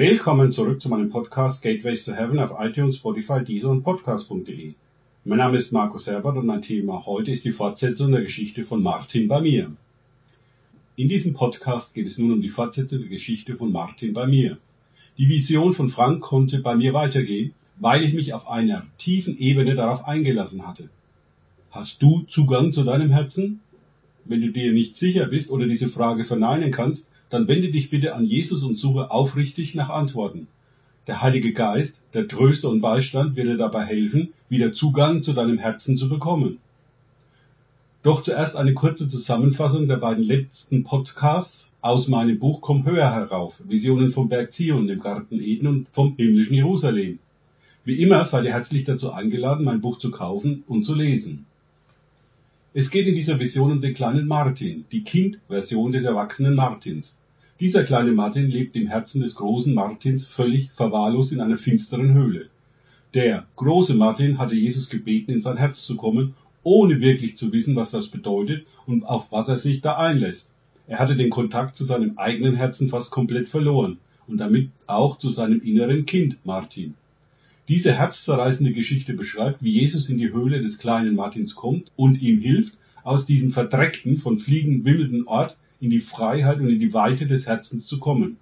Willkommen zurück zu meinem Podcast Gateways to Heaven auf iTunes, Spotify, Deezer und Podcast.de. Mein Name ist Markus Herbert und mein Thema heute ist die Fortsetzung der Geschichte von Martin bei mir. In diesem Podcast geht es nun um die Fortsetzung der Geschichte von Martin bei mir. Die Vision von Frank konnte bei mir weitergehen, weil ich mich auf einer tiefen Ebene darauf eingelassen hatte. Hast du Zugang zu deinem Herzen? Wenn du dir nicht sicher bist oder diese Frage verneinen kannst, dann wende dich bitte an Jesus und suche aufrichtig nach Antworten. Der Heilige Geist, der Tröster und Beistand, wird dir dabei helfen, wieder Zugang zu deinem Herzen zu bekommen. Doch zuerst eine kurze Zusammenfassung der beiden letzten Podcasts aus meinem Buch Komm höher herauf, Visionen vom Berg Zion, dem Garten Eden und vom himmlischen Jerusalem. Wie immer seid ihr herzlich dazu eingeladen, mein Buch zu kaufen und zu lesen. Es geht in dieser Vision um den kleinen Martin, die Kindversion des erwachsenen Martins. Dieser kleine Martin lebt im Herzen des großen Martins völlig verwahrlost in einer finsteren Höhle. Der große Martin hatte Jesus gebeten, in sein Herz zu kommen, ohne wirklich zu wissen, was das bedeutet und auf was er sich da einlässt. Er hatte den Kontakt zu seinem eigenen Herzen fast komplett verloren und damit auch zu seinem inneren Kind Martin. Diese herzzerreißende Geschichte beschreibt, wie Jesus in die Höhle des kleinen Martins kommt und ihm hilft, aus diesem verdreckten, von Fliegen wimmelnden Ort in die Freiheit und in die Weite des Herzens zu kommen.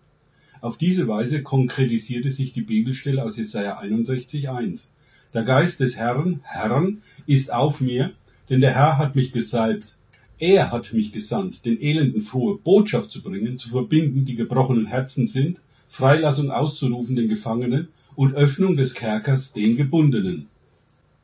Auf diese Weise konkretisierte sich die Bibelstelle aus Jesaja 61,1. Der Geist des Herrn, Herrn, ist auf mir, denn der Herr hat mich gesalbt. Er hat mich gesandt, den Elenden frohe Botschaft zu bringen, zu verbinden, die gebrochenen Herzen sind, Freilassung auszurufen den Gefangenen und Öffnung des Kerkers den Gebundenen.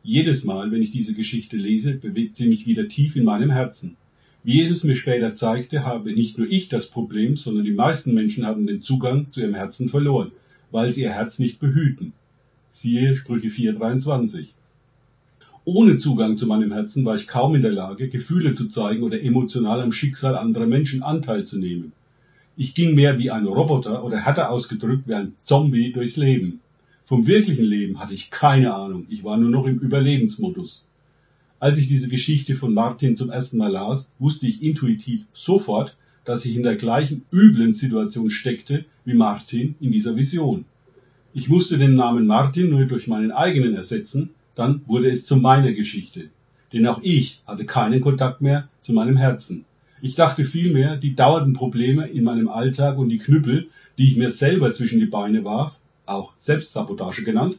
Jedes Mal, wenn ich diese Geschichte lese, bewegt sie mich wieder tief in meinem Herzen. Wie Jesus mir später zeigte, habe nicht nur ich das Problem, sondern die meisten Menschen haben den Zugang zu ihrem Herzen verloren, weil sie ihr Herz nicht behüten. Siehe Sprüche 4,23. Ohne Zugang zu meinem Herzen war ich kaum in der Lage, Gefühle zu zeigen oder emotional am Schicksal anderer Menschen Anteil zu nehmen. Ich ging mehr wie ein Roboter oder härter ausgedrückt wie ein Zombie durchs Leben. Vom wirklichen Leben hatte ich keine Ahnung, ich war nur noch im Überlebensmodus. Als ich diese Geschichte von Martin zum ersten Mal las, wusste ich intuitiv sofort, dass ich in der gleichen üblen Situation steckte wie Martin in dieser Vision. Ich musste den Namen Martin nur durch meinen eigenen ersetzen, dann wurde es zu meiner Geschichte. Denn auch ich hatte keinen Kontakt mehr zu meinem Herzen. Ich dachte vielmehr, die dauernden Probleme in meinem Alltag und die Knüppel, die ich mir selber zwischen die Beine warf, auch Selbstsabotage genannt,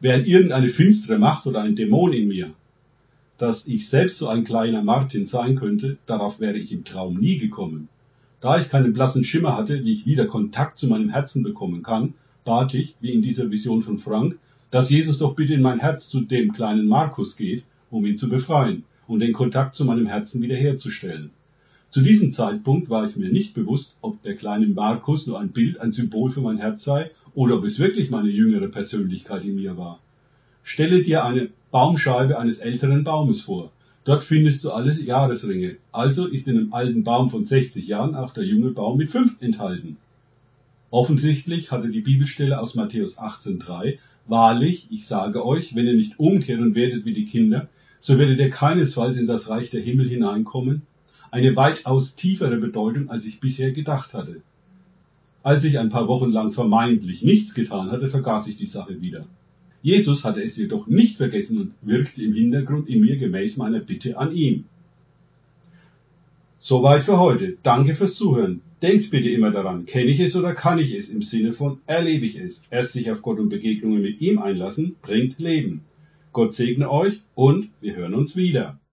wären irgendeine finstere Macht oder ein Dämon in mir. Dass ich selbst so ein kleiner Martin sein könnte, darauf wäre ich im Traum nie gekommen. Da ich keinen blassen Schimmer hatte, wie ich wieder Kontakt zu meinem Herzen bekommen kann, bat ich, wie in dieser Vision von Frank, dass Jesus doch bitte in mein Herz zu dem kleinen Markus geht, um ihn zu befreien und den Kontakt zu meinem Herzen wiederherzustellen. Zu diesem Zeitpunkt war ich mir nicht bewusst, ob der kleine Markus nur ein Bild, ein Symbol für mein Herz sei oder ob es wirklich meine jüngere Persönlichkeit in mir war. Stelle dir eine Baumscheibe eines älteren Baumes vor. Dort findest du alle Jahresringe. Also ist in einem alten Baum von 60 Jahren auch der junge Baum mit 5 enthalten. Offensichtlich hatte die Bibelstelle aus Matthäus 18,3 Wahrlich, ich sage euch, wenn ihr nicht umkehrt und werdet wie die Kinder, so werdet ihr keinesfalls in das Reich der Himmel hineinkommen, eine weitaus tiefere Bedeutung, als ich bisher gedacht hatte. Als ich ein paar Wochen lang vermeintlich nichts getan hatte, vergaß ich die Sache wieder. Jesus hatte es jedoch nicht vergessen und wirkte im Hintergrund in mir gemäß meiner Bitte an ihm. Soweit für heute. Danke fürs Zuhören. Denkt bitte immer daran, kenne ich es oder kann ich es im Sinne von erlebe ich es. Erst sich auf Gott und Begegnungen mit ihm einlassen, bringt Leben. Gott segne euch und wir hören uns wieder.